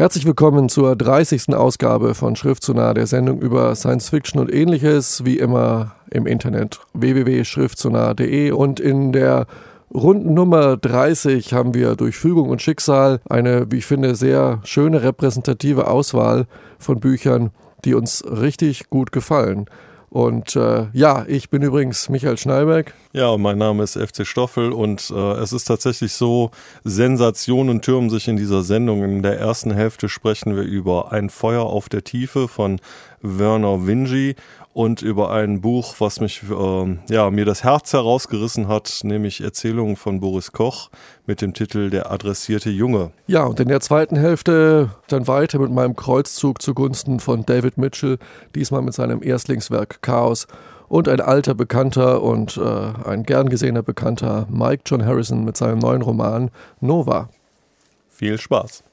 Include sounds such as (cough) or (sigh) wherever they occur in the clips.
Herzlich willkommen zur 30. Ausgabe von Schriftsonar, der Sendung über Science Fiction und ähnliches, wie immer im Internet www.schriftsonar.de und in der Runden Nummer 30 haben wir durch Fügung und Schicksal eine, wie ich finde, sehr schöne repräsentative Auswahl von Büchern, die uns richtig gut gefallen. Und äh, ja, ich bin übrigens Michael Schneiberg. Ja, mein Name ist FC Stoffel und äh, es ist tatsächlich so, Sensationen türmen sich in dieser Sendung. In der ersten Hälfte sprechen wir über Ein Feuer auf der Tiefe von Werner Vinci und über ein Buch, was mich, äh, ja, mir das Herz herausgerissen hat, nämlich Erzählungen von Boris Koch mit dem Titel Der adressierte Junge. Ja, und in der zweiten Hälfte dann weiter mit meinem Kreuzzug zugunsten von David Mitchell, diesmal mit seinem Erstlingswerk Chaos und ein alter Bekannter und äh, ein gern gesehener Bekannter Mike John Harrison mit seinem neuen Roman Nova. Viel Spaß.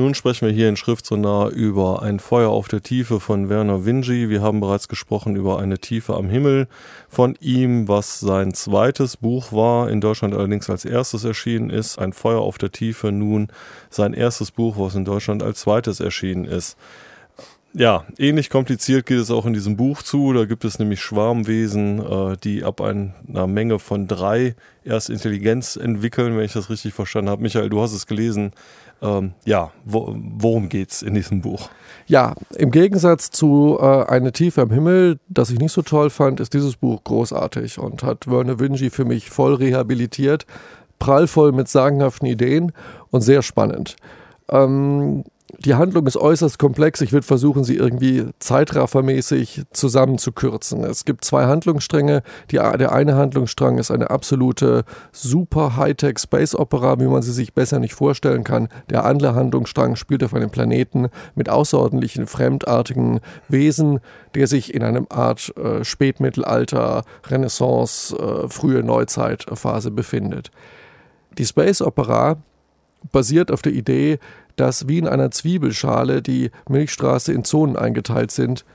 Nun sprechen wir hier in Schriftsonar über Ein Feuer auf der Tiefe von Werner Vinci. Wir haben bereits gesprochen über eine Tiefe am Himmel von ihm, was sein zweites Buch war, in Deutschland allerdings als erstes erschienen ist. Ein Feuer auf der Tiefe nun sein erstes Buch, was in Deutschland als zweites erschienen ist. Ja, ähnlich kompliziert geht es auch in diesem Buch zu. Da gibt es nämlich Schwarmwesen, äh, die ab einer Menge von drei erst Intelligenz entwickeln, wenn ich das richtig verstanden habe. Michael, du hast es gelesen. Ähm, ja, wo, worum geht's in diesem Buch? Ja, im Gegensatz zu äh, Eine Tiefe am Himmel, das ich nicht so toll fand, ist dieses Buch großartig und hat Werner Vinci für mich voll rehabilitiert, prallvoll mit sagenhaften Ideen und sehr spannend. Ähm, die Handlung ist äußerst komplex. Ich würde versuchen, sie irgendwie zeitraffermäßig zusammenzukürzen. Es gibt zwei Handlungsstränge. Die, der eine Handlungsstrang ist eine absolute super Hightech Space Opera, wie man sie sich besser nicht vorstellen kann. Der andere Handlungsstrang spielt auf einem Planeten mit außerordentlichen fremdartigen Wesen, der sich in einem Art äh, Spätmittelalter, Renaissance, äh, frühe Neuzeitphase befindet. Die Space Opera basiert auf der Idee, dass wie in einer Zwiebelschale die Milchstraße in Zonen eingeteilt sind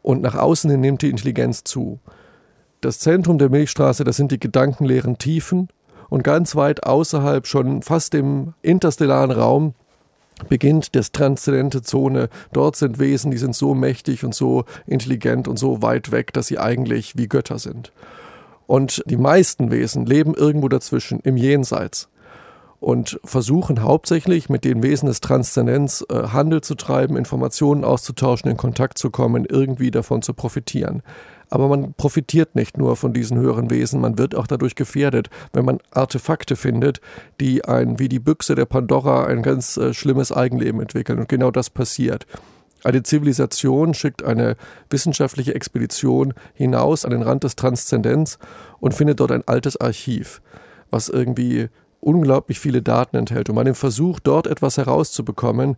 und nach außen hin nimmt die Intelligenz zu. Das Zentrum der Milchstraße, das sind die gedankenleeren Tiefen und ganz weit außerhalb, schon fast im interstellaren Raum, beginnt das transzendente Zone. Dort sind Wesen, die sind so mächtig und so intelligent und so weit weg, dass sie eigentlich wie Götter sind. Und die meisten Wesen leben irgendwo dazwischen, im Jenseits und versuchen hauptsächlich mit den Wesen des Transzendenz äh, Handel zu treiben, Informationen auszutauschen, in Kontakt zu kommen, irgendwie davon zu profitieren. Aber man profitiert nicht nur von diesen höheren Wesen, man wird auch dadurch gefährdet, wenn man Artefakte findet, die ein, wie die Büchse der Pandora, ein ganz äh, schlimmes Eigenleben entwickeln. Und genau das passiert. Eine Zivilisation schickt eine wissenschaftliche Expedition hinaus an den Rand des Transzendenz und findet dort ein altes Archiv, was irgendwie unglaublich viele Daten enthält. Und bei dem Versuch, dort etwas herauszubekommen,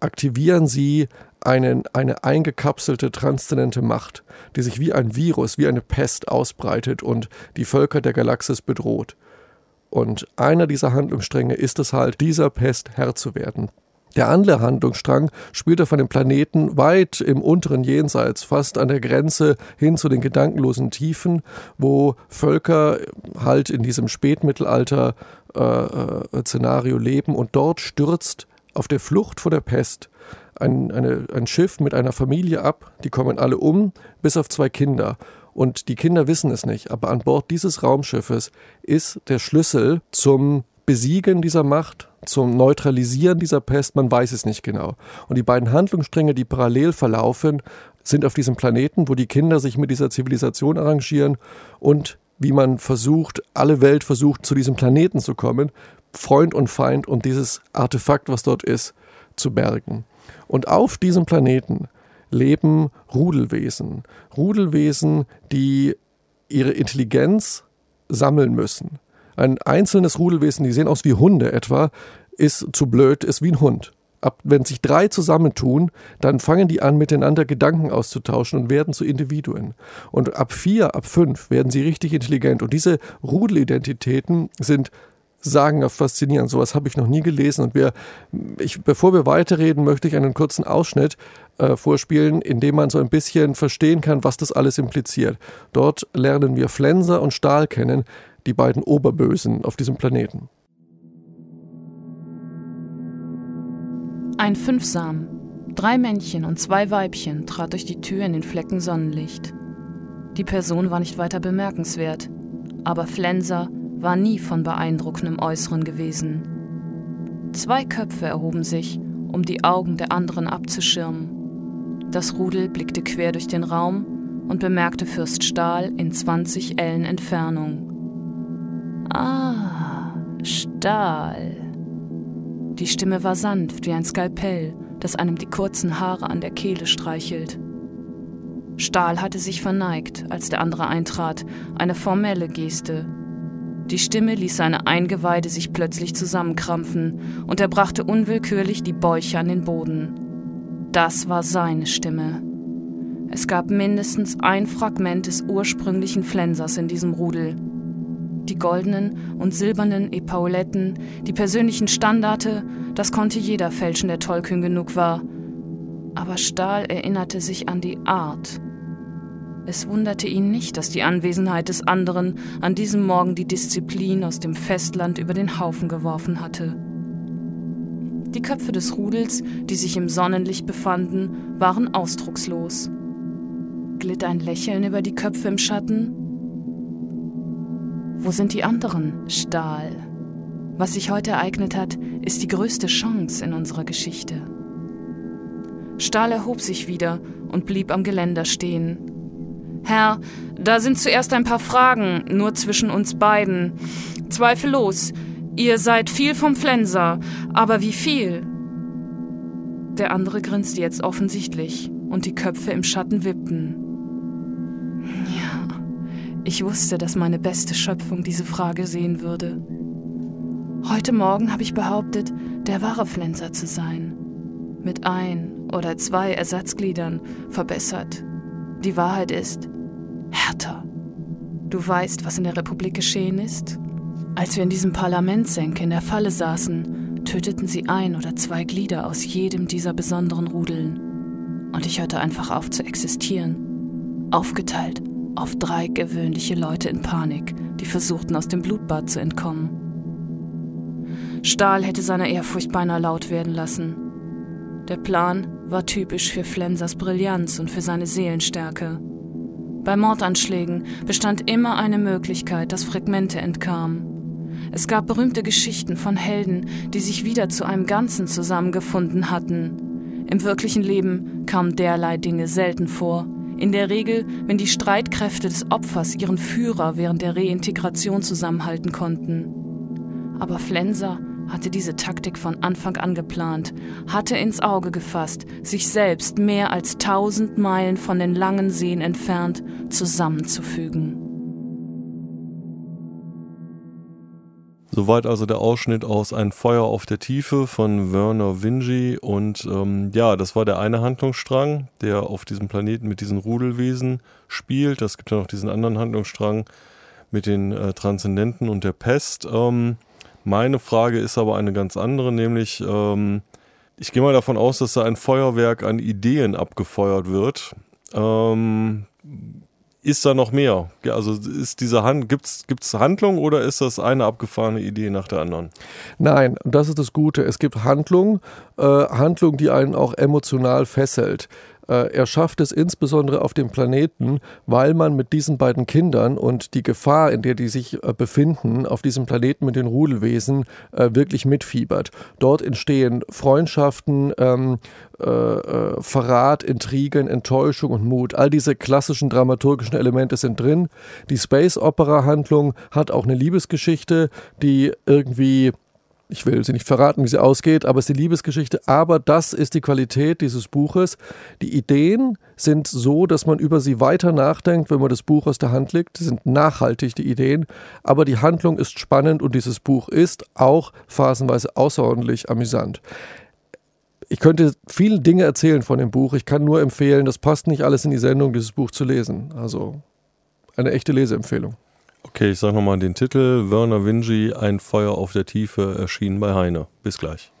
aktivieren sie einen, eine eingekapselte transzendente Macht, die sich wie ein Virus, wie eine Pest ausbreitet und die Völker der Galaxis bedroht. Und einer dieser Handlungsstränge ist es halt, dieser Pest Herr zu werden. Der andere Handlungsstrang spielt auf einem Planeten weit im unteren Jenseits, fast an der Grenze hin zu den gedankenlosen Tiefen, wo Völker halt in diesem Spätmittelalter-Szenario äh, äh, leben und dort stürzt auf der Flucht vor der Pest ein, eine, ein Schiff mit einer Familie ab, die kommen alle um, bis auf zwei Kinder. Und die Kinder wissen es nicht, aber an Bord dieses Raumschiffes ist der Schlüssel zum Besiegen dieser Macht, zum Neutralisieren dieser Pest, man weiß es nicht genau. Und die beiden Handlungsstränge, die parallel verlaufen, sind auf diesem Planeten, wo die Kinder sich mit dieser Zivilisation arrangieren und wie man versucht, alle Welt versucht, zu diesem Planeten zu kommen, Freund und Feind und dieses Artefakt, was dort ist, zu bergen. Und auf diesem Planeten leben Rudelwesen. Rudelwesen, die ihre Intelligenz sammeln müssen. Ein einzelnes Rudelwesen, die sehen aus wie Hunde etwa, ist zu blöd, ist wie ein Hund. Ab, wenn sich drei zusammentun, dann fangen die an, miteinander Gedanken auszutauschen und werden zu Individuen. Und ab vier, ab fünf werden sie richtig intelligent. Und diese Rudelidentitäten sind sagenhaft faszinierend. Sowas habe ich noch nie gelesen. Und wir, ich, bevor wir weiterreden, möchte ich einen kurzen Ausschnitt äh, vorspielen, in dem man so ein bisschen verstehen kann, was das alles impliziert. Dort lernen wir Flenser und Stahl kennen, die beiden Oberbösen auf diesem Planeten. Ein Fünfsam, drei Männchen und zwei Weibchen trat durch die Tür in den Flecken Sonnenlicht. Die Person war nicht weiter bemerkenswert, aber Flenser war nie von beeindruckendem Äußeren gewesen. Zwei Köpfe erhoben sich, um die Augen der anderen abzuschirmen. Das Rudel blickte quer durch den Raum und bemerkte Fürst Stahl in 20 Ellen Entfernung. Ah, Stahl. Die Stimme war sanft wie ein Skalpell, das einem die kurzen Haare an der Kehle streichelt. Stahl hatte sich verneigt, als der andere eintrat, eine formelle Geste, die Stimme ließ seine Eingeweide sich plötzlich zusammenkrampfen und er brachte unwillkürlich die Bäuche an den Boden. Das war seine Stimme. Es gab mindestens ein Fragment des ursprünglichen Flensers in diesem Rudel. Die goldenen und silbernen Epauletten, die persönlichen Standarte, das konnte jeder fälschen, der tollkühn genug war. Aber Stahl erinnerte sich an die Art, es wunderte ihn nicht, dass die Anwesenheit des anderen an diesem Morgen die Disziplin aus dem Festland über den Haufen geworfen hatte. Die Köpfe des Rudels, die sich im Sonnenlicht befanden, waren ausdruckslos. Glitt ein Lächeln über die Köpfe im Schatten? Wo sind die anderen, Stahl? Was sich heute ereignet hat, ist die größte Chance in unserer Geschichte. Stahl erhob sich wieder und blieb am Geländer stehen, Herr, da sind zuerst ein paar Fragen, nur zwischen uns beiden. Zweifellos, ihr seid viel vom Flenser, aber wie viel? Der andere grinste jetzt offensichtlich und die Köpfe im Schatten wippten. Ja, ich wusste, dass meine beste Schöpfung diese Frage sehen würde. Heute Morgen habe ich behauptet, der wahre Flenser zu sein. Mit ein oder zwei Ersatzgliedern verbessert. Die Wahrheit ist, Hertha, du weißt, was in der Republik geschehen ist? Als wir in diesem Parlamentssenke in der Falle saßen, töteten sie ein oder zwei Glieder aus jedem dieser besonderen Rudeln. Und ich hörte einfach auf zu existieren. Aufgeteilt auf drei gewöhnliche Leute in Panik, die versuchten, aus dem Blutbad zu entkommen. Stahl hätte seiner Ehrfurcht beinahe laut werden lassen. Der Plan war typisch für Flensers Brillanz und für seine Seelenstärke. Bei Mordanschlägen bestand immer eine Möglichkeit, dass Fragmente entkamen. Es gab berühmte Geschichten von Helden, die sich wieder zu einem Ganzen zusammengefunden hatten. Im wirklichen Leben kamen derlei Dinge selten vor. In der Regel, wenn die Streitkräfte des Opfers ihren Führer während der Reintegration zusammenhalten konnten. Aber Flenser hatte diese Taktik von Anfang an geplant, hatte ins Auge gefasst, sich selbst mehr als tausend Meilen von den langen Seen entfernt zusammenzufügen. Soweit also der Ausschnitt aus Ein Feuer auf der Tiefe von Werner Vinci. Und ähm, ja, das war der eine Handlungsstrang, der auf diesem Planeten mit diesen Rudelwesen spielt. Es gibt ja noch diesen anderen Handlungsstrang mit den äh, Transzendenten und der Pest. Ähm, meine Frage ist aber eine ganz andere, nämlich ähm, ich gehe mal davon aus, dass da ein Feuerwerk an Ideen abgefeuert wird. Ähm, ist da noch mehr? Also ist diese Hand, gibt's gibt's Handlung oder ist das eine abgefahrene Idee nach der anderen? Nein, das ist das Gute. Es gibt Handlung, äh, Handlung, die einen auch emotional fesselt. Äh, er schafft es insbesondere auf dem Planeten, weil man mit diesen beiden Kindern und die Gefahr, in der die sich äh, befinden, auf diesem Planeten mit den Rudelwesen, wirklich mitfiebert. Dort entstehen Freundschaften, ähm, äh, äh, Verrat, Intrigen, Enttäuschung und Mut. All diese klassischen dramaturgischen Elemente sind drin. Die Space Opera Handlung hat auch eine Liebesgeschichte, die irgendwie ich will sie nicht verraten, wie sie ausgeht, aber es ist die Liebesgeschichte. Aber das ist die Qualität dieses Buches. Die Ideen sind so, dass man über sie weiter nachdenkt, wenn man das Buch aus der Hand legt. Sie sind nachhaltig, die Ideen. Aber die Handlung ist spannend und dieses Buch ist auch phasenweise außerordentlich amüsant. Ich könnte viele Dinge erzählen von dem Buch. Ich kann nur empfehlen, das passt nicht alles in die Sendung, dieses Buch zu lesen. Also eine echte Leseempfehlung. Okay, ich sage nochmal den Titel. Werner Vinci, Ein Feuer auf der Tiefe, erschienen bei Heine. Bis gleich.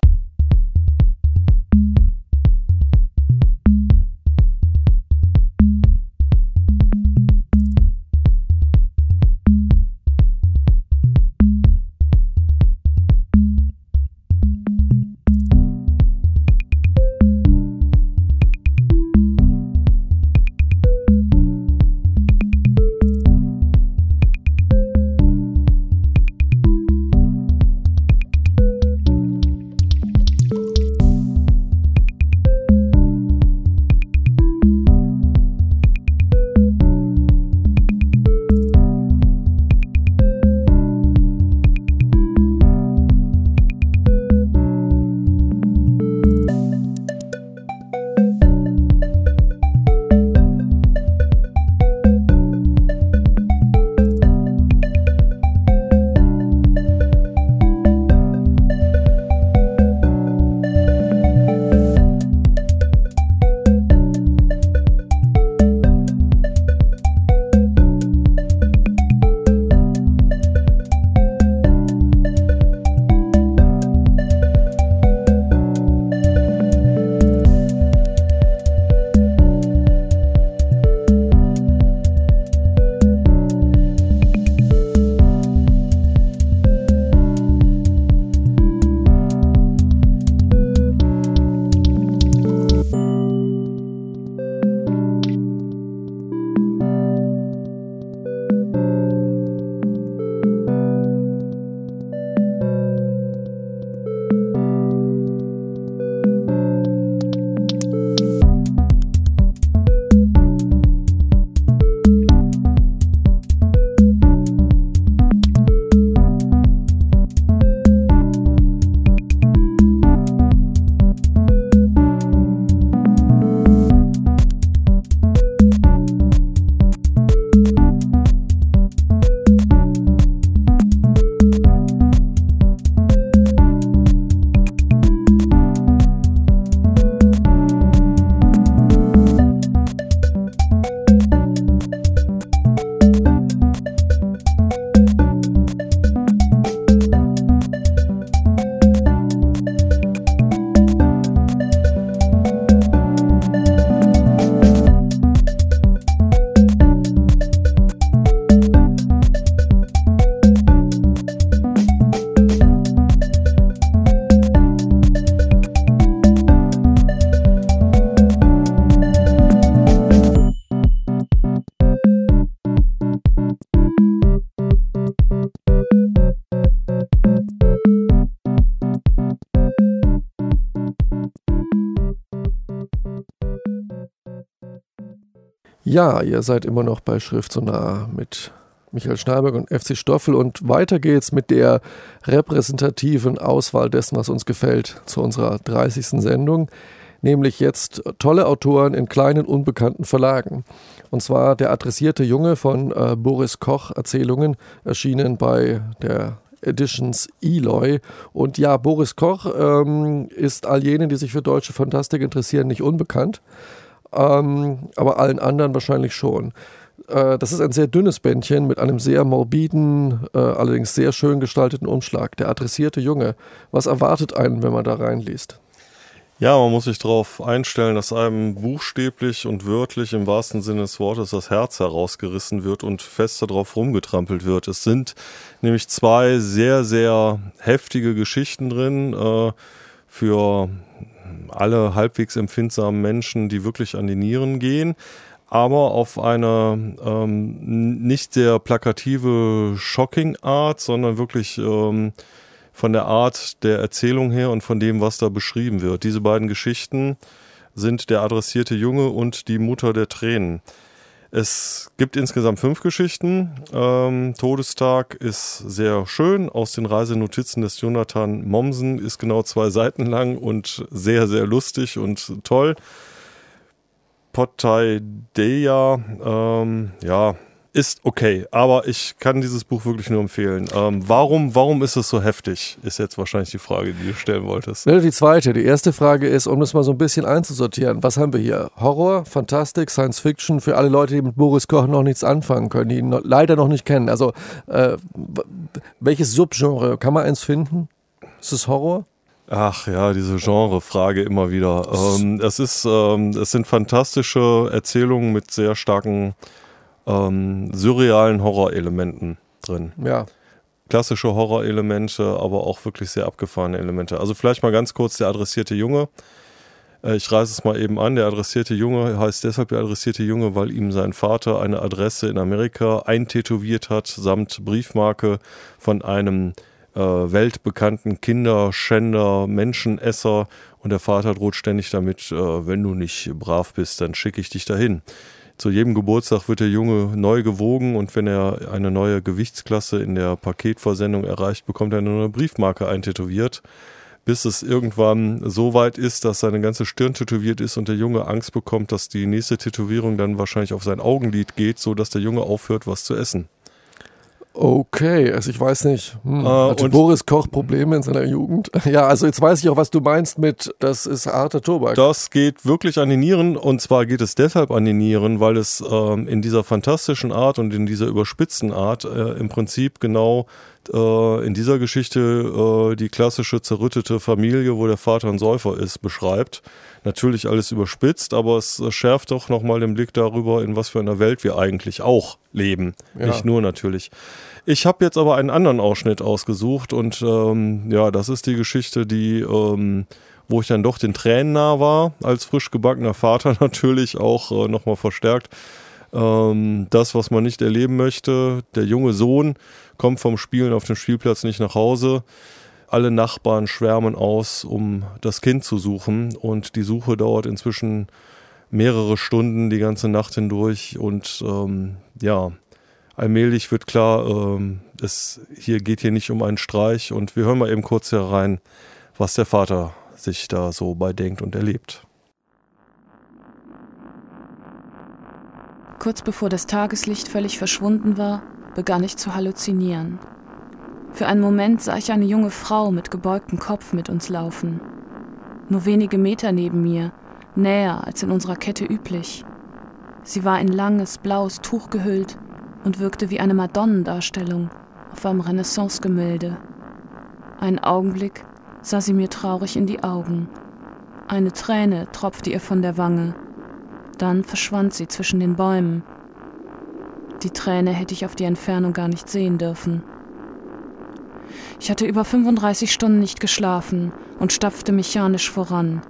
Ja, ihr seid immer noch bei Schrift so nah mit Michael Schneiberg und FC Stoffel. Und weiter geht's mit der repräsentativen Auswahl dessen, was uns gefällt, zu unserer 30. Sendung. Nämlich jetzt tolle Autoren in kleinen, unbekannten Verlagen. Und zwar der adressierte Junge von äh, Boris Koch Erzählungen, erschienen bei der Editions Eloy. Und ja, Boris Koch ähm, ist all jenen, die sich für deutsche Fantastik interessieren, nicht unbekannt. Ähm, aber allen anderen wahrscheinlich schon. Äh, das ist ein sehr dünnes Bändchen mit einem sehr morbiden, äh, allerdings sehr schön gestalteten Umschlag. Der adressierte Junge. Was erwartet einen, wenn man da reinliest? Ja, man muss sich darauf einstellen, dass einem buchstäblich und wörtlich im wahrsten Sinne des Wortes das Herz herausgerissen wird und fest darauf rumgetrampelt wird. Es sind nämlich zwei sehr, sehr heftige Geschichten drin äh, für alle halbwegs empfindsamen Menschen, die wirklich an die Nieren gehen aber auf eine ähm, nicht sehr plakative Shocking Art, sondern wirklich ähm, von der Art der Erzählung her und von dem, was da beschrieben wird. Diese beiden Geschichten sind der adressierte Junge und die Mutter der Tränen. Es gibt insgesamt fünf Geschichten. Ähm, Todestag ist sehr schön. Aus den Reisenotizen des Jonathan Mommsen ist genau zwei Seiten lang und sehr, sehr lustig und toll. Potaideia, ähm, ja, ist okay, aber ich kann dieses Buch wirklich nur empfehlen. Ähm, warum, warum ist es so heftig? Ist jetzt wahrscheinlich die Frage, die du stellen wolltest. Die zweite. Die erste Frage ist, um das mal so ein bisschen einzusortieren, was haben wir hier? Horror, Fantastik, Science Fiction für alle Leute, die mit Boris Koch noch nichts anfangen können, die ihn noch, leider noch nicht kennen. Also, äh, welches Subgenre? Kann man eins finden? Ist es Horror? Ach ja, diese Genrefrage immer wieder. Ähm, es ist, ähm, es sind fantastische Erzählungen mit sehr starken ähm, surrealen Horrorelementen drin. Ja. Klassische Horrorelemente, aber auch wirklich sehr abgefahrene Elemente. Also vielleicht mal ganz kurz der adressierte Junge. Äh, ich reiße es mal eben an. Der adressierte Junge heißt deshalb der adressierte Junge, weil ihm sein Vater eine Adresse in Amerika eintätowiert hat, samt Briefmarke von einem äh, weltbekannten Kinderschänder, Menschenesser. Und der Vater droht ständig damit, äh, wenn du nicht brav bist, dann schicke ich dich dahin. Zu jedem Geburtstag wird der Junge neu gewogen und wenn er eine neue Gewichtsklasse in der Paketversendung erreicht, bekommt er eine neue Briefmarke eintätowiert, bis es irgendwann so weit ist, dass seine ganze Stirn tätowiert ist und der Junge Angst bekommt, dass die nächste Tätowierung dann wahrscheinlich auf sein Augenlid geht, so dass der Junge aufhört, was zu essen. Okay, also ich weiß nicht. Hm. Äh, Hatte Boris Koch Probleme in seiner Jugend? (laughs) Ja, also jetzt weiß ich auch, was du meinst mit, das ist harter Tobak. Das geht wirklich an die Nieren und zwar geht es deshalb an die Nieren, weil es ähm, in dieser fantastischen Art und in dieser überspitzten Art äh, im Prinzip genau äh, in dieser Geschichte äh, die klassische zerrüttete Familie, wo der Vater ein Säufer ist, beschreibt. Natürlich alles überspitzt, aber es schärft doch nochmal den Blick darüber, in was für einer Welt wir eigentlich auch leben. Ja. Nicht nur natürlich. Ich habe jetzt aber einen anderen Ausschnitt ausgesucht und ähm, ja, das ist die Geschichte, die ähm, wo ich dann doch den Tränen nah war, als frisch gebackener Vater (laughs) natürlich auch äh, nochmal verstärkt. Ähm, das, was man nicht erleben möchte, der junge Sohn kommt vom Spielen auf dem Spielplatz nicht nach Hause. Alle Nachbarn schwärmen aus, um das Kind zu suchen und die Suche dauert inzwischen mehrere Stunden, die ganze Nacht hindurch und ähm, ja, allmählich wird klar, ähm, es hier geht hier nicht um einen Streich und wir hören mal eben kurz herein, was der Vater sich da so bei denkt und erlebt. Kurz bevor das Tageslicht völlig verschwunden war, begann ich zu halluzinieren. Für einen Moment sah ich eine junge Frau mit gebeugtem Kopf mit uns laufen. Nur wenige Meter neben mir, näher als in unserer Kette üblich. Sie war in langes, blaues Tuch gehüllt und wirkte wie eine Madonnendarstellung auf einem Renaissance-Gemälde. Einen Augenblick sah sie mir traurig in die Augen. Eine Träne tropfte ihr von der Wange. Dann verschwand sie zwischen den Bäumen. Die Träne hätte ich auf die Entfernung gar nicht sehen dürfen. Ich hatte über 35 Stunden nicht geschlafen und stapfte mechanisch voran.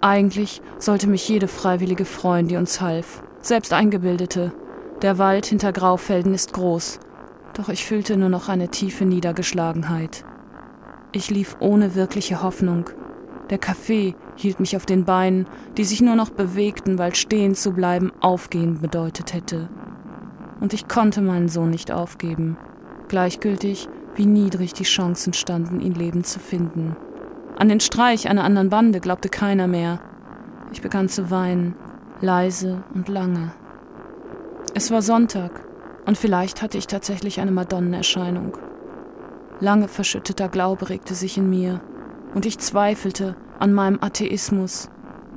Eigentlich sollte mich jede Freiwillige freuen, die uns half, selbst Eingebildete. Der Wald hinter Graufelden ist groß, doch ich fühlte nur noch eine tiefe Niedergeschlagenheit. Ich lief ohne wirkliche Hoffnung. Der Kaffee hielt mich auf den Beinen, die sich nur noch bewegten, weil stehen zu bleiben aufgehen bedeutet hätte. und ich konnte meinen Sohn nicht aufgeben, gleichgültig, wie niedrig die Chancen standen, ihn lebend zu finden. An den Streich einer anderen Bande glaubte keiner mehr. Ich begann zu weinen, leise und lange. Es war Sonntag, und vielleicht hatte ich tatsächlich eine Madonnenerscheinung. Lange verschütteter Glaube regte sich in mir, und ich zweifelte an meinem Atheismus,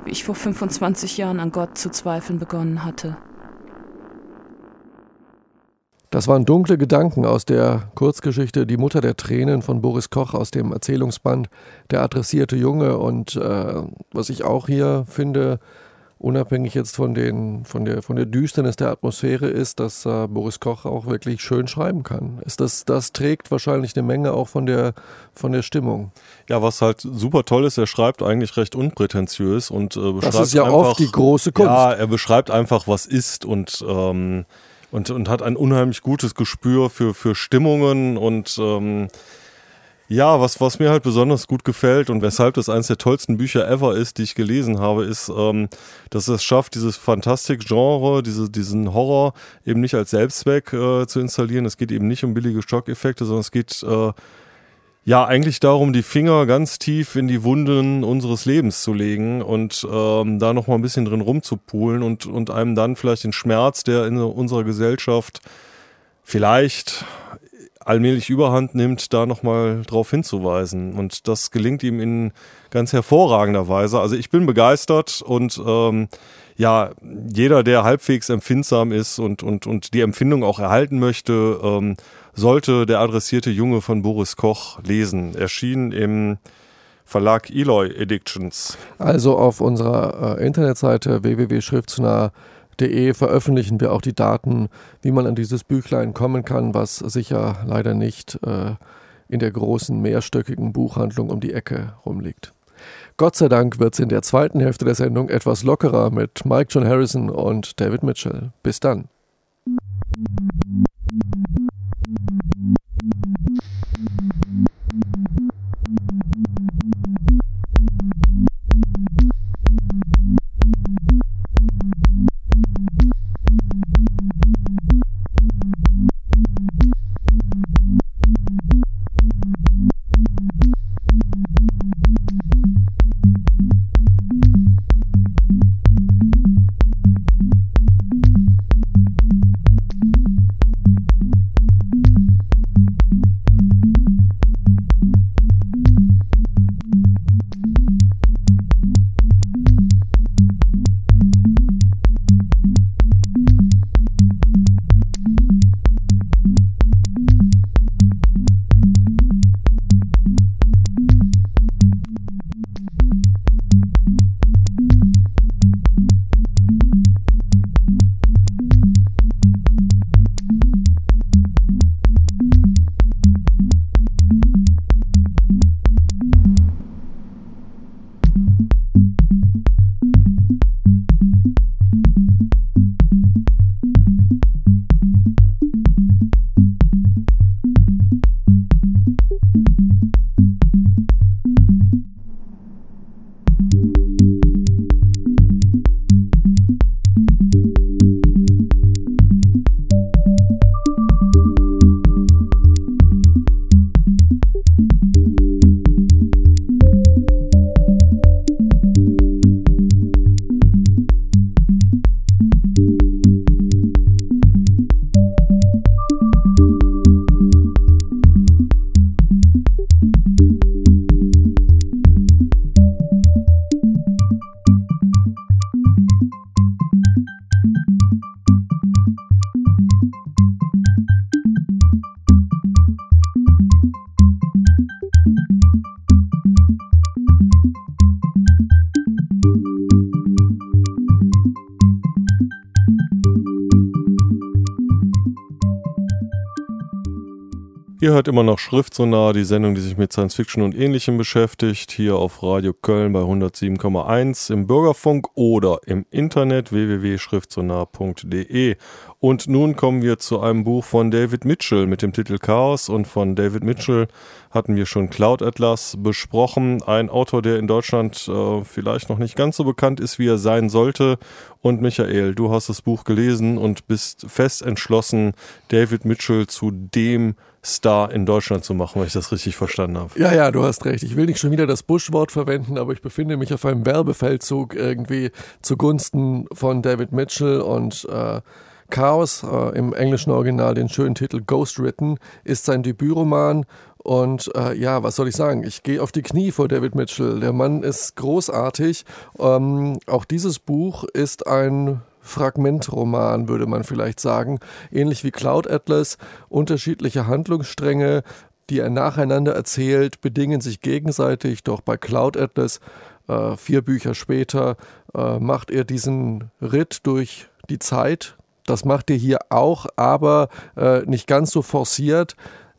wie ich vor 25 Jahren an Gott zu zweifeln begonnen hatte. Das waren dunkle Gedanken aus der Kurzgeschichte Die Mutter der Tränen von Boris Koch aus dem Erzählungsband Der adressierte Junge. Und äh, was ich auch hier finde, unabhängig jetzt von, den, von, der, von der Düsternis der Atmosphäre ist, dass äh, Boris Koch auch wirklich schön schreiben kann. Ist das, das trägt wahrscheinlich eine Menge auch von der, von der Stimmung. Ja, was halt super toll ist, er schreibt eigentlich recht unprätentiös und äh, beschreibt Das ist ja einfach, oft die große Kunst. Ja, er beschreibt einfach, was ist und ähm, und, und hat ein unheimlich gutes Gespür für, für Stimmungen und ähm, ja, was, was mir halt besonders gut gefällt und weshalb das eines der tollsten Bücher ever ist, die ich gelesen habe, ist, ähm, dass es schafft, dieses Fantastik-Genre, diese, diesen Horror eben nicht als Selbstzweck äh, zu installieren. Es geht eben nicht um billige Schockeffekte, sondern es geht äh, ja eigentlich darum, die Finger ganz tief in die Wunden unseres Lebens zu legen und ähm, da noch mal ein bisschen drin rumzupulen und, und einem dann vielleicht den Schmerz, der in unserer Gesellschaft vielleicht allmählich überhand nimmt, da nochmal drauf hinzuweisen. Und das gelingt ihm in ganz hervorragender Weise. Also ich bin begeistert und ähm, ja, jeder, der halbwegs empfindsam ist und, und, und die Empfindung auch erhalten möchte, ähm, sollte der adressierte Junge von Boris Koch lesen. Erschien im Verlag Eloy Editions. Also auf unserer äh, Internetseite www.schriftsnah.de De veröffentlichen wir auch die Daten, wie man an dieses Büchlein kommen kann, was sicher leider nicht äh, in der großen mehrstöckigen Buchhandlung um die Ecke rumliegt. Gott sei Dank wird es in der zweiten Hälfte der Sendung etwas lockerer mit Mike John Harrison und David Mitchell. Bis dann. Ihr hört immer noch Schriftsonar, die Sendung, die sich mit Science Fiction und Ähnlichem beschäftigt, hier auf Radio Köln bei 107,1 im Bürgerfunk oder im Internet www.schriftsonar.de Und nun kommen wir zu einem Buch von David Mitchell mit dem Titel Chaos. Und von David Mitchell hatten wir schon Cloud Atlas besprochen. Ein Autor, der in Deutschland äh, vielleicht noch nicht ganz so bekannt ist, wie er sein sollte. Und Michael, du hast das Buch gelesen und bist fest entschlossen, David Mitchell zu dem Star in Deutschland zu machen, wenn ich das richtig verstanden habe. Ja, ja, du hast recht. Ich will nicht schon wieder das Bush-Wort verwenden, aber ich befinde mich auf einem Werbefeldzug irgendwie zugunsten von David Mitchell und äh, Chaos, äh, im englischen Original den schönen Titel Ghostwritten, ist sein Debütroman und äh, ja, was soll ich sagen? Ich gehe auf die Knie vor David Mitchell. Der Mann ist großartig. Ähm, auch dieses Buch ist ein Fragmentroman, würde man vielleicht sagen. Ähnlich wie Cloud Atlas. Unterschiedliche Handlungsstränge, die er nacheinander erzählt, bedingen sich gegenseitig. Doch bei Cloud Atlas, äh, vier Bücher später, äh, macht er diesen Ritt durch die Zeit. Das macht er hier auch, aber äh, nicht ganz so forciert.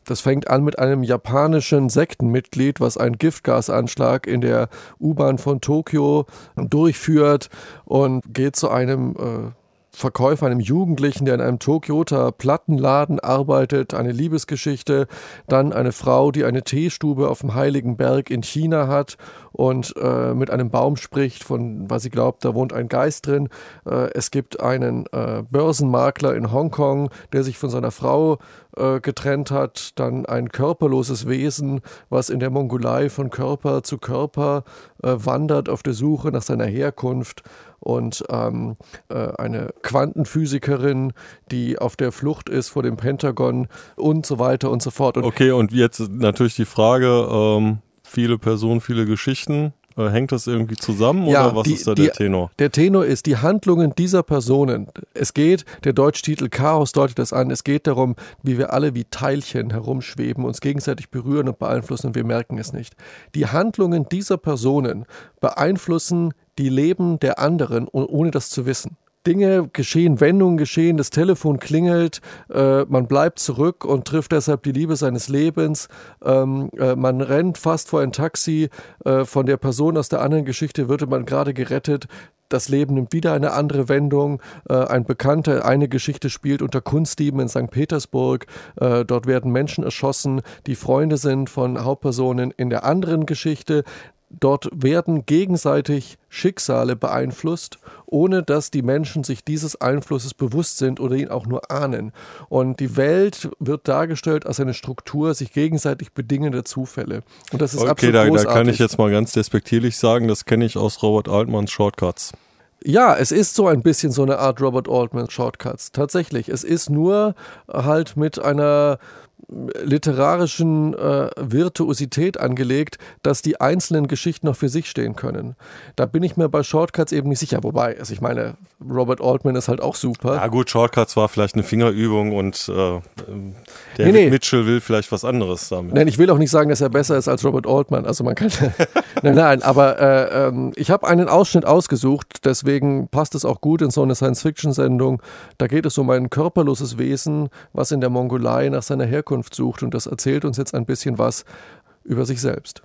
Das fängt an mit einem japanischen Sektenmitglied, was einen Giftgasanschlag in der U-Bahn von Tokio durchführt und geht zu einem äh, Verkäufer, einem Jugendlichen, der in einem Tokioter Plattenladen arbeitet, eine Liebesgeschichte, dann eine Frau, die eine Teestube auf dem Heiligen Berg in China hat und äh, mit einem Baum spricht, von was sie glaubt, da wohnt ein Geist drin. Äh, es gibt einen äh, Börsenmakler in Hongkong, der sich von seiner Frau äh, getrennt hat, dann ein körperloses Wesen, was in der Mongolei von Körper zu Körper äh, wandert auf der Suche nach seiner Herkunft und ähm, äh, eine Quantenphysikerin, die auf der Flucht ist vor dem Pentagon und so weiter und so fort. Und okay, und jetzt natürlich die Frage, ähm, viele Personen, viele Geschichten. Äh, hängt das irgendwie zusammen ja, oder was die, ist da die, der Tenor? Der Tenor ist die Handlungen dieser Personen. Es geht, der Deutschtitel Chaos deutet das an, es geht darum, wie wir alle wie Teilchen herumschweben, uns gegenseitig berühren und beeinflussen und wir merken es nicht. Die Handlungen dieser Personen beeinflussen die Leben der anderen, ohne das zu wissen. Dinge geschehen, Wendungen geschehen, das Telefon klingelt, äh, man bleibt zurück und trifft deshalb die Liebe seines Lebens. Ähm, äh, man rennt fast vor ein Taxi, äh, von der Person aus der anderen Geschichte würde man gerade gerettet. Das Leben nimmt wieder eine andere Wendung. Äh, ein Bekannter, eine Geschichte spielt unter Kunstdieben in St. Petersburg. Äh, dort werden Menschen erschossen, die Freunde sind von Hauptpersonen in der anderen Geschichte. Dort werden gegenseitig Schicksale beeinflusst, ohne dass die Menschen sich dieses Einflusses bewusst sind oder ihn auch nur ahnen. Und die Welt wird dargestellt als eine Struktur sich gegenseitig bedingender Zufälle. Und das ist okay, absolut da, großartig. da kann ich jetzt mal ganz despektierlich sagen, das kenne ich aus Robert Altmans Shortcuts. Ja, es ist so ein bisschen so eine Art Robert Altman Shortcuts. Tatsächlich. Es ist nur halt mit einer literarischen äh, Virtuosität angelegt, dass die einzelnen Geschichten noch für sich stehen können. Da bin ich mir bei Shortcuts eben nicht sicher. Wobei, also ich meine, Robert Altman ist halt auch super. Ja gut, Shortcuts war vielleicht eine Fingerübung und äh, David nee, nee. Mitchell will vielleicht was anderes damit. Nein, ich will auch nicht sagen, dass er besser ist als Robert Altman. Also man kann, (laughs) nein, nein, aber äh, ähm, ich habe einen Ausschnitt ausgesucht, deswegen passt es auch gut in so eine Science-Fiction-Sendung. Da geht es um ein körperloses Wesen, was in der Mongolei nach seiner Herkunft Zukunft sucht und das erzählt uns jetzt ein bisschen was über sich selbst.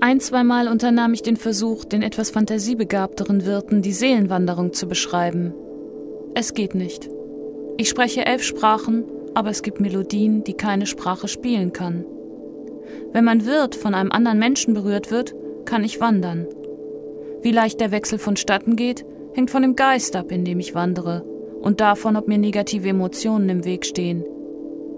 Ein, zweimal unternahm ich den Versuch, den etwas fantasiebegabteren Wirten die Seelenwanderung zu beschreiben. Es geht nicht. Ich spreche elf Sprachen, aber es gibt Melodien, die keine Sprache spielen kann. Wenn mein Wirt von einem anderen Menschen berührt wird, kann ich wandern. Wie leicht der Wechsel vonstatten geht, hängt von dem Geist ab, in dem ich wandere, und davon, ob mir negative Emotionen im Weg stehen.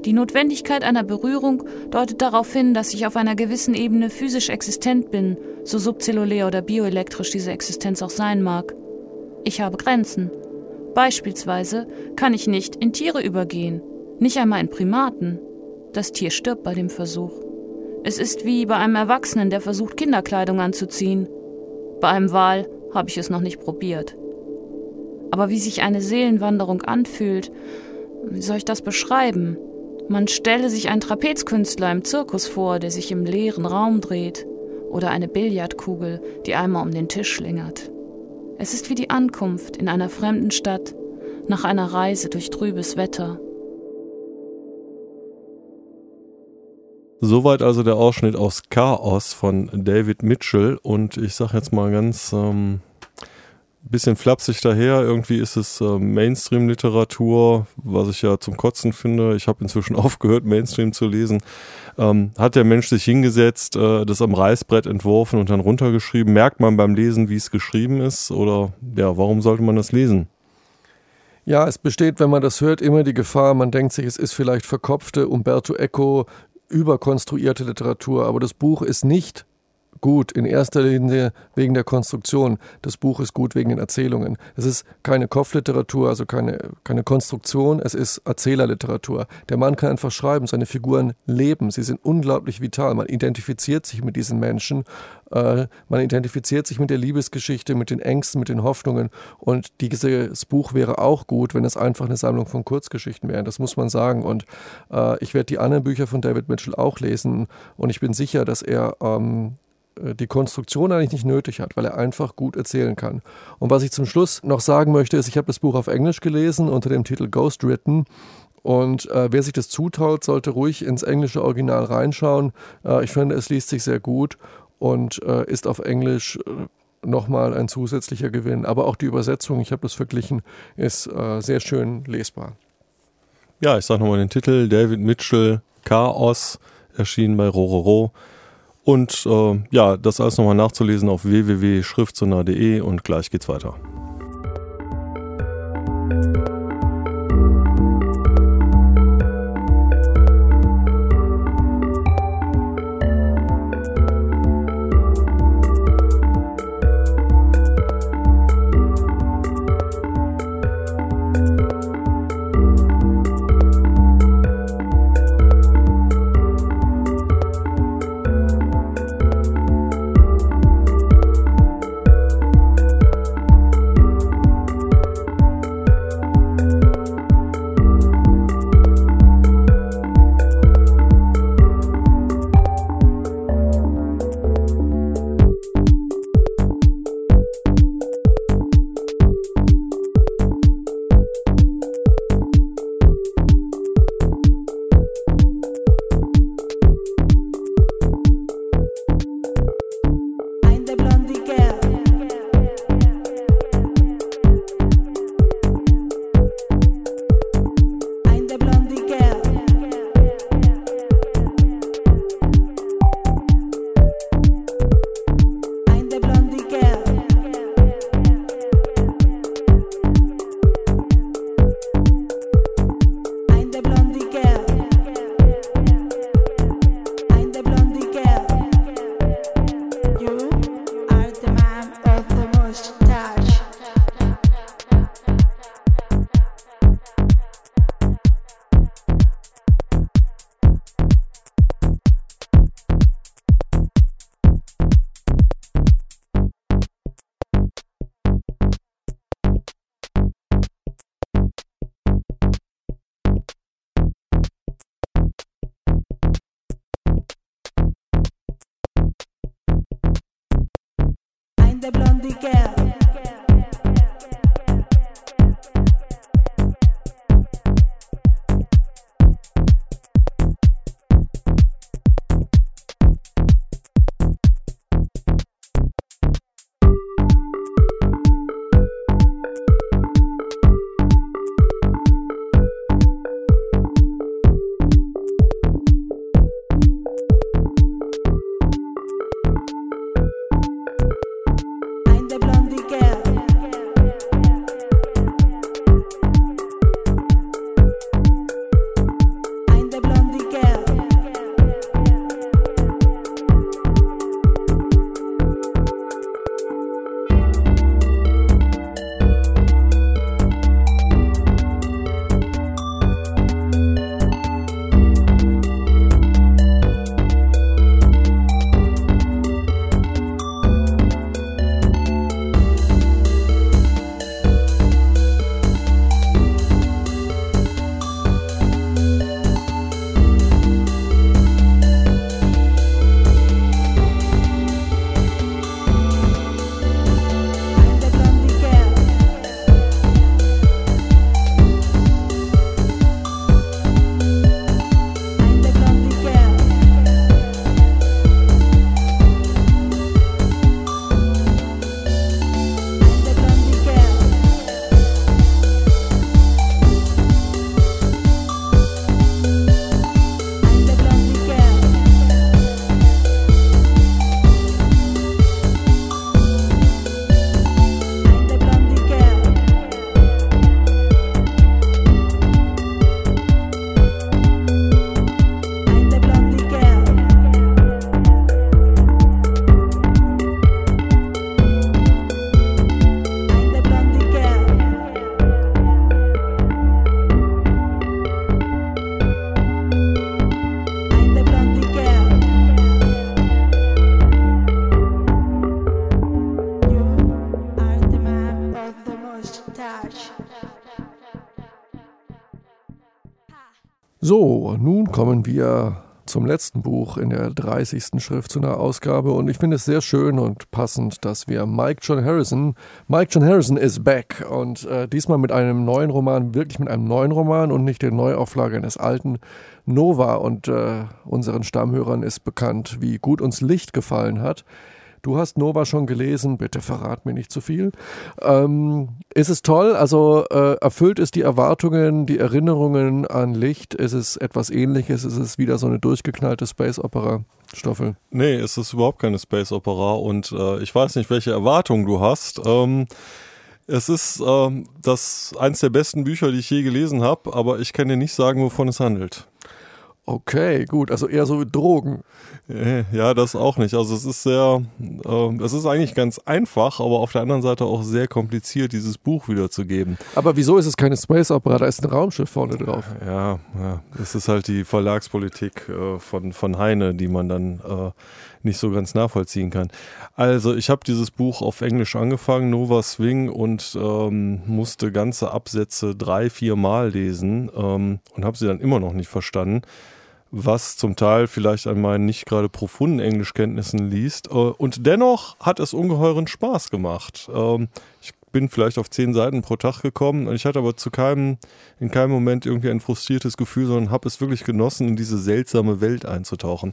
Die Notwendigkeit einer Berührung deutet darauf hin, dass ich auf einer gewissen Ebene physisch existent bin, so subzellulär oder bioelektrisch diese Existenz auch sein mag. Ich habe Grenzen. Beispielsweise kann ich nicht in Tiere übergehen, nicht einmal in Primaten. Das Tier stirbt bei dem Versuch. Es ist wie bei einem Erwachsenen, der versucht, Kinderkleidung anzuziehen. Bei einem Wal habe ich es noch nicht probiert. Aber wie sich eine Seelenwanderung anfühlt, wie soll ich das beschreiben? Man stelle sich einen Trapezkünstler im Zirkus vor, der sich im leeren Raum dreht, oder eine Billardkugel, die einmal um den Tisch schlingert. Es ist wie die Ankunft in einer fremden Stadt nach einer Reise durch trübes Wetter. Soweit also der Ausschnitt aus Chaos von David Mitchell und ich sage jetzt mal ganz ähm, bisschen flapsig daher. Irgendwie ist es äh, Mainstream-Literatur, was ich ja zum Kotzen finde. Ich habe inzwischen (laughs) aufgehört, Mainstream zu lesen. Ähm, hat der Mensch sich hingesetzt, äh, das am Reißbrett entworfen und dann runtergeschrieben? Merkt man beim Lesen, wie es geschrieben ist? Oder ja, warum sollte man das lesen? Ja, es besteht, wenn man das hört, immer die Gefahr, man denkt sich, es ist vielleicht verkopfte Umberto Eco überkonstruierte Literatur, aber das Buch ist nicht gut in erster Linie wegen der Konstruktion. Das Buch ist gut wegen den Erzählungen. Es ist keine Kopfliteratur, also keine, keine Konstruktion, es ist Erzählerliteratur. Der Mann kann einfach schreiben, seine Figuren leben, sie sind unglaublich vital. Man identifiziert sich mit diesen Menschen, äh, man identifiziert sich mit der Liebesgeschichte, mit den Ängsten, mit den Hoffnungen. Und dieses Buch wäre auch gut, wenn es einfach eine Sammlung von Kurzgeschichten wäre. Das muss man sagen. Und äh, ich werde die anderen Bücher von David Mitchell auch lesen und ich bin sicher, dass er ähm, äh, die Konstruktion eigentlich nicht nötig hat, weil er einfach gut erzählen kann. Und was ich zum Schluss noch sagen möchte, ist, ich habe das Buch auf Englisch gelesen unter dem Titel Ghostwritten. Und äh, wer sich das zutraut, sollte ruhig ins englische Original reinschauen. Äh, ich finde, es liest sich sehr gut und äh, ist auf Englisch äh, nochmal ein zusätzlicher Gewinn. Aber auch die Übersetzung, ich habe das verglichen, ist äh, sehr schön lesbar. Ja, ich sage nochmal den Titel: David Mitchell, Chaos, erschienen bei Rororo. Und äh, ja, das alles nochmal nachzulesen auf www.schriftsonar.de und gleich geht's weiter. Kommen wir zum letzten Buch in der 30. Schriftzünder-Ausgabe und ich finde es sehr schön und passend, dass wir Mike John Harrison, Mike John Harrison is back und äh, diesmal mit einem neuen Roman, wirklich mit einem neuen Roman und nicht der Neuauflage eines alten Nova und äh, unseren Stammhörern ist bekannt, wie gut uns Licht gefallen hat. Du hast Nova schon gelesen, bitte verrat mir nicht zu viel. Ähm, ist es toll? Also äh, erfüllt es die Erwartungen, die Erinnerungen an Licht? Ist es etwas ähnliches? Ist es wieder so eine durchgeknallte Space Opera? Stoffel? Nee, es ist überhaupt keine Space Opera und äh, ich weiß nicht, welche Erwartungen du hast. Ähm, es ist ähm, das eins der besten Bücher, die ich je gelesen habe, aber ich kann dir nicht sagen, wovon es handelt. Okay, gut, also eher so wie Drogen. Ja, das auch nicht. Also es ist sehr, äh, es ist eigentlich ganz einfach, aber auf der anderen Seite auch sehr kompliziert, dieses Buch wiederzugeben. Aber wieso ist es keine Space Opera? Da ist ein Raumschiff vorne drauf. Ja, ja, es ist halt die Verlagspolitik äh, von, von Heine, die man dann äh, nicht so ganz nachvollziehen kann. Also ich habe dieses Buch auf Englisch angefangen, Nova Swing, und ähm, musste ganze Absätze drei, vier Mal lesen ähm, und habe sie dann immer noch nicht verstanden was zum Teil vielleicht an meinen nicht gerade profunden Englischkenntnissen liest. Äh, und dennoch hat es ungeheuren Spaß gemacht. Ähm, ich bin vielleicht auf zehn Seiten pro Tag gekommen und ich hatte aber zu keinem, in keinem Moment irgendwie ein frustriertes Gefühl, sondern habe es wirklich genossen, in diese seltsame Welt einzutauchen.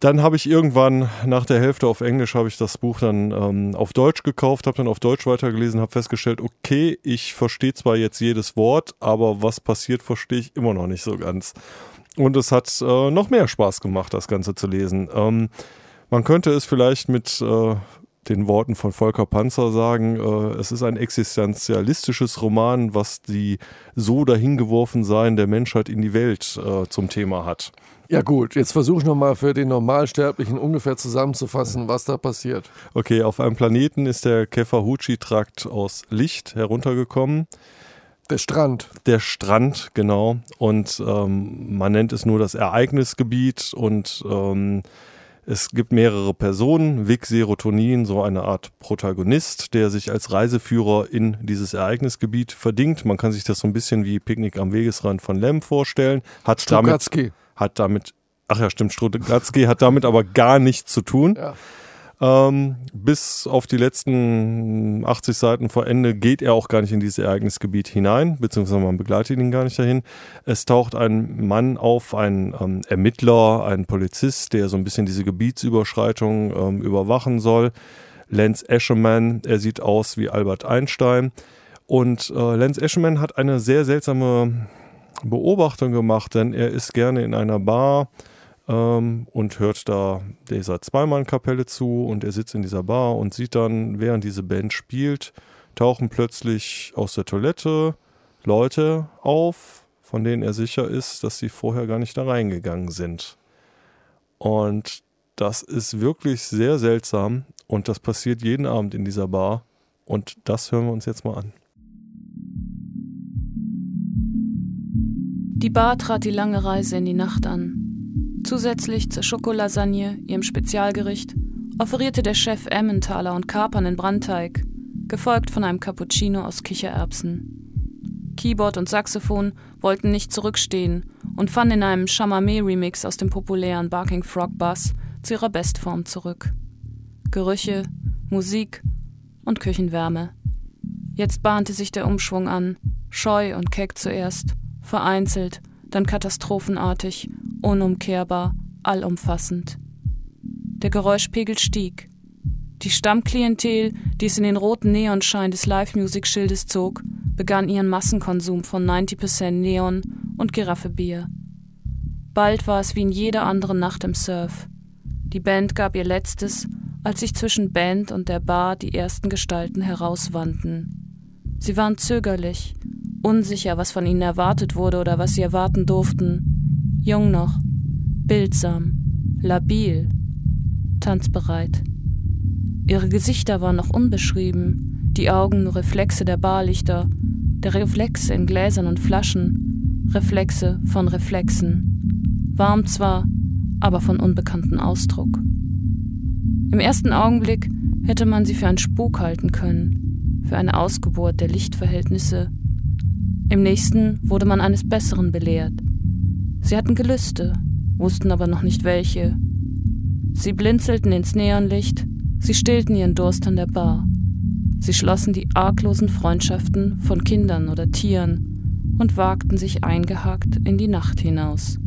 Dann habe ich irgendwann nach der Hälfte auf Englisch habe ich das Buch dann ähm, auf Deutsch gekauft, habe dann auf Deutsch weitergelesen, habe festgestellt, okay, ich verstehe zwar jetzt jedes Wort, aber was passiert, verstehe ich immer noch nicht so ganz. Und es hat äh, noch mehr Spaß gemacht, das Ganze zu lesen. Ähm, man könnte es vielleicht mit äh, den Worten von Volker Panzer sagen, äh, es ist ein existenzialistisches Roman, was die so dahingeworfen sein der Menschheit in die Welt äh, zum Thema hat. Ja gut, jetzt versuche ich nochmal für den Normalsterblichen ungefähr zusammenzufassen, was da passiert. Okay, auf einem Planeten ist der Kefahuchi-Trakt aus Licht heruntergekommen. Der Strand. Der Strand, genau. Und ähm, man nennt es nur das Ereignisgebiet und ähm, es gibt mehrere Personen, Vic Serotonin, so eine Art Protagonist, der sich als Reiseführer in dieses Ereignisgebiet verdingt. Man kann sich das so ein bisschen wie Picknick am Wegesrand von Lem vorstellen. Hat damit, hat damit, ach ja, stimmt, Strugatzky hat damit aber gar nichts zu tun. Ja. Ähm, bis auf die letzten 80 Seiten vor Ende geht er auch gar nicht in dieses Ereignisgebiet hinein, beziehungsweise man begleitet ihn gar nicht dahin. Es taucht ein Mann auf, ein ähm, Ermittler, ein Polizist, der so ein bisschen diese Gebietsüberschreitung ähm, überwachen soll. Lance Eshelman, er sieht aus wie Albert Einstein. Und äh, Lance Eshelman hat eine sehr seltsame Beobachtung gemacht, denn er ist gerne in einer Bar ähm, und hört da dieser Zweimann-Kapelle zu und er sitzt in dieser Bar und sieht dann, während diese Band spielt, tauchen plötzlich aus der Toilette Leute auf, von denen er sicher ist, dass sie vorher gar nicht da reingegangen sind. Und das ist wirklich sehr seltsam und das passiert jeden Abend in dieser Bar und das hören wir uns jetzt mal an. Die Bar trat die lange Reise in die Nacht an. Zusätzlich zur Schokolasagne, ihrem Spezialgericht, offerierte der Chef Emmentaler und Kapern in Brandteig, gefolgt von einem Cappuccino aus Kichererbsen. Keyboard und Saxophon wollten nicht zurückstehen und fanden in einem Chamamé-Remix aus dem populären Barking Frog Bass zu ihrer Bestform zurück. Gerüche, Musik und Küchenwärme. Jetzt bahnte sich der Umschwung an, scheu und keck zuerst, vereinzelt, dann katastrophenartig unumkehrbar, allumfassend. Der Geräuschpegel stieg. Die Stammklientel, die es in den roten Neonschein des Live-Music-Schildes zog, begann ihren Massenkonsum von 90% Neon und Giraffebier. Bald war es wie in jeder anderen Nacht im Surf. Die Band gab ihr Letztes, als sich zwischen Band und der Bar die ersten Gestalten herauswandten. Sie waren zögerlich, unsicher, was von ihnen erwartet wurde oder was sie erwarten durften jung noch, bildsam, labil, tanzbereit. Ihre Gesichter waren noch unbeschrieben, die Augen nur Reflexe der Barlichter, der Reflexe in Gläsern und Flaschen, Reflexe von Reflexen. Warm zwar, aber von unbekanntem Ausdruck. Im ersten Augenblick hätte man sie für einen Spuk halten können, für eine Ausgeburt der Lichtverhältnisse. Im nächsten wurde man eines Besseren belehrt. Sie hatten Gelüste, wussten aber noch nicht welche. Sie blinzelten ins Neonlicht, sie stillten ihren Durst an der Bar. Sie schlossen die arglosen Freundschaften von Kindern oder Tieren und wagten sich eingehakt in die Nacht hinaus.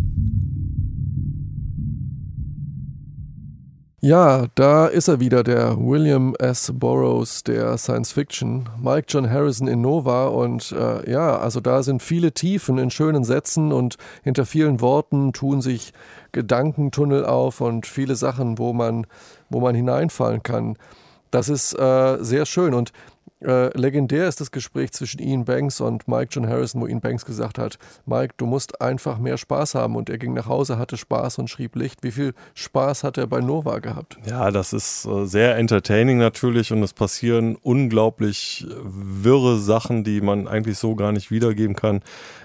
Ja, da ist er wieder, der William S. Burroughs der Science Fiction, Mike John Harrison in Nova. Und äh, ja, also da sind viele Tiefen in schönen Sätzen und hinter vielen Worten tun sich Gedankentunnel auf und viele Sachen, wo man, wo man hineinfallen kann. Das ist äh, sehr schön. Und äh, legendär ist das Gespräch zwischen Ian Banks und Mike John Harrison, wo Ian Banks gesagt hat, Mike, du musst einfach mehr Spaß haben. Und er ging nach Hause, hatte Spaß und schrieb Licht. Wie viel Spaß hat er bei Nova gehabt? Ja, das ist äh, sehr entertaining natürlich und es passieren unglaublich wirre Sachen, die man eigentlich so gar nicht wiedergeben kann.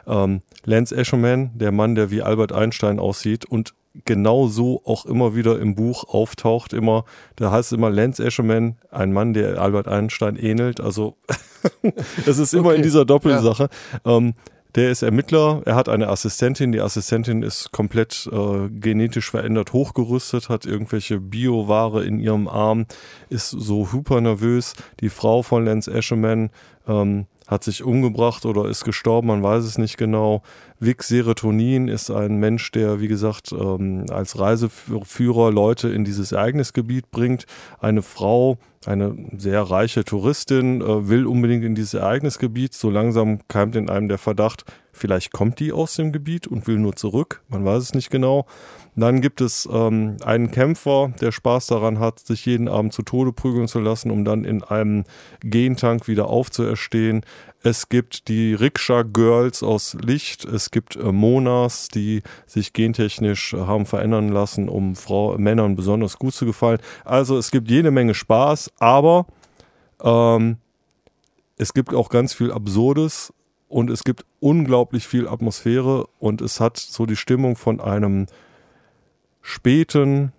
Ähm, Lance Eshelman, der Mann, der wie Albert Einstein aussieht und genau so auch immer wieder im Buch auftaucht. Immer, da heißt es immer Lance Eshelman, ein Mann, der Albert Einstein ähnelt. Also (laughs) es ist immer okay. in dieser Doppelsache. Ja. Ähm, der ist Ermittler, er hat eine Assistentin, die Assistentin ist komplett äh, genetisch verändert hochgerüstet, hat irgendwelche Bioware in ihrem Arm, ist so hyper nervös. Die Frau von Lance Eshelman ähm, hat sich umgebracht oder ist gestorben, man weiß es nicht genau. Vic Serotonin ist ein Mensch, der, wie gesagt, ähm, als Reiseführer Leute in dieses Ereignisgebiet bringt. Eine Frau, eine sehr reiche Touristin, äh, will unbedingt in dieses Ereignisgebiet. So langsam keimt in einem der Verdacht, vielleicht kommt die aus dem Gebiet und will nur zurück. Man weiß es nicht genau. Dann gibt es ähm, einen Kämpfer, der Spaß daran hat, sich jeden Abend zu Tode prügeln zu lassen, um dann in einem Gentank wieder aufzuerstehen. Es gibt die Rikscha Girls aus Licht. Es gibt äh, Monas, die sich gentechnisch äh, haben verändern lassen, um Frau, Männern besonders gut zu gefallen. Also es gibt jede Menge Spaß, aber ähm, es gibt auch ganz viel Absurdes und es gibt unglaublich viel Atmosphäre und es hat so die Stimmung von einem späten,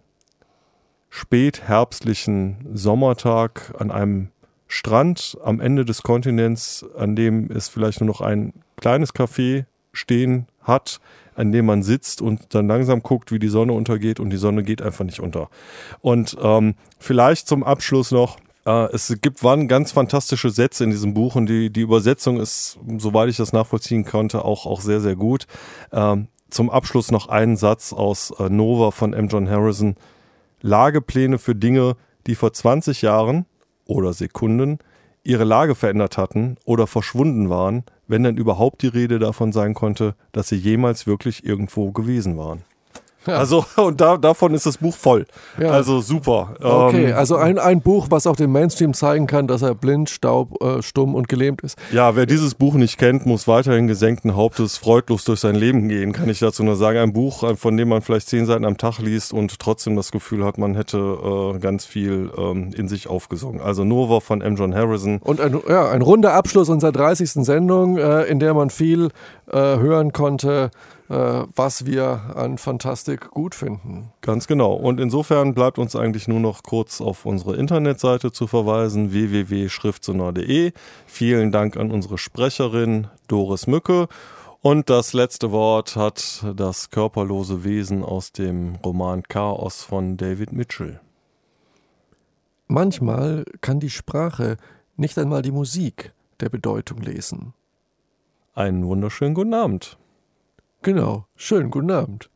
spätherbstlichen Sommertag an einem Strand am Ende des Kontinents, an dem es vielleicht nur noch ein kleines Café stehen hat, an dem man sitzt und dann langsam guckt, wie die Sonne untergeht und die Sonne geht einfach nicht unter. Und ähm, vielleicht zum Abschluss noch, äh, es gibt waren ganz fantastische Sätze in diesem Buch und die, die Übersetzung ist, soweit ich das nachvollziehen konnte, auch, auch sehr, sehr gut. Ähm, zum Abschluss noch einen Satz aus äh, Nova von M. John Harrison. Lagepläne für Dinge, die vor 20 Jahren oder Sekunden ihre Lage verändert hatten oder verschwunden waren, wenn dann überhaupt die Rede davon sein konnte, dass sie jemals wirklich irgendwo gewesen waren. Ja. Also, (laughs) und da, davon ist das Buch voll. Ja. Also super. Okay, ähm, also ein, ein Buch, was auch dem Mainstream zeigen kann, dass er blind, staub, äh, stumm und gelähmt ist. Ja, wer dieses Buch nicht kennt, muss weiterhin gesenkten Hauptes freudlos durch sein Leben gehen, kann ich dazu nur sagen. Ein Buch, äh, von dem man vielleicht zehn Seiten am Tag liest und trotzdem das Gefühl hat, man hätte äh, ganz viel ähm, in sich aufgesogen. Also Nova von M. John Harrison. Und ein, ja, ein runder Abschluss unserer 30. Sendung, äh, in der man viel äh, hören konnte was wir an Fantastik gut finden. Ganz genau. Und insofern bleibt uns eigentlich nur noch kurz auf unsere Internetseite zu verweisen, www.schriftsonar.de. Vielen Dank an unsere Sprecherin Doris Mücke. Und das letzte Wort hat das körperlose Wesen aus dem Roman Chaos von David Mitchell. Manchmal kann die Sprache nicht einmal die Musik der Bedeutung lesen. Einen wunderschönen guten Abend. Genau. Schönen guten Abend.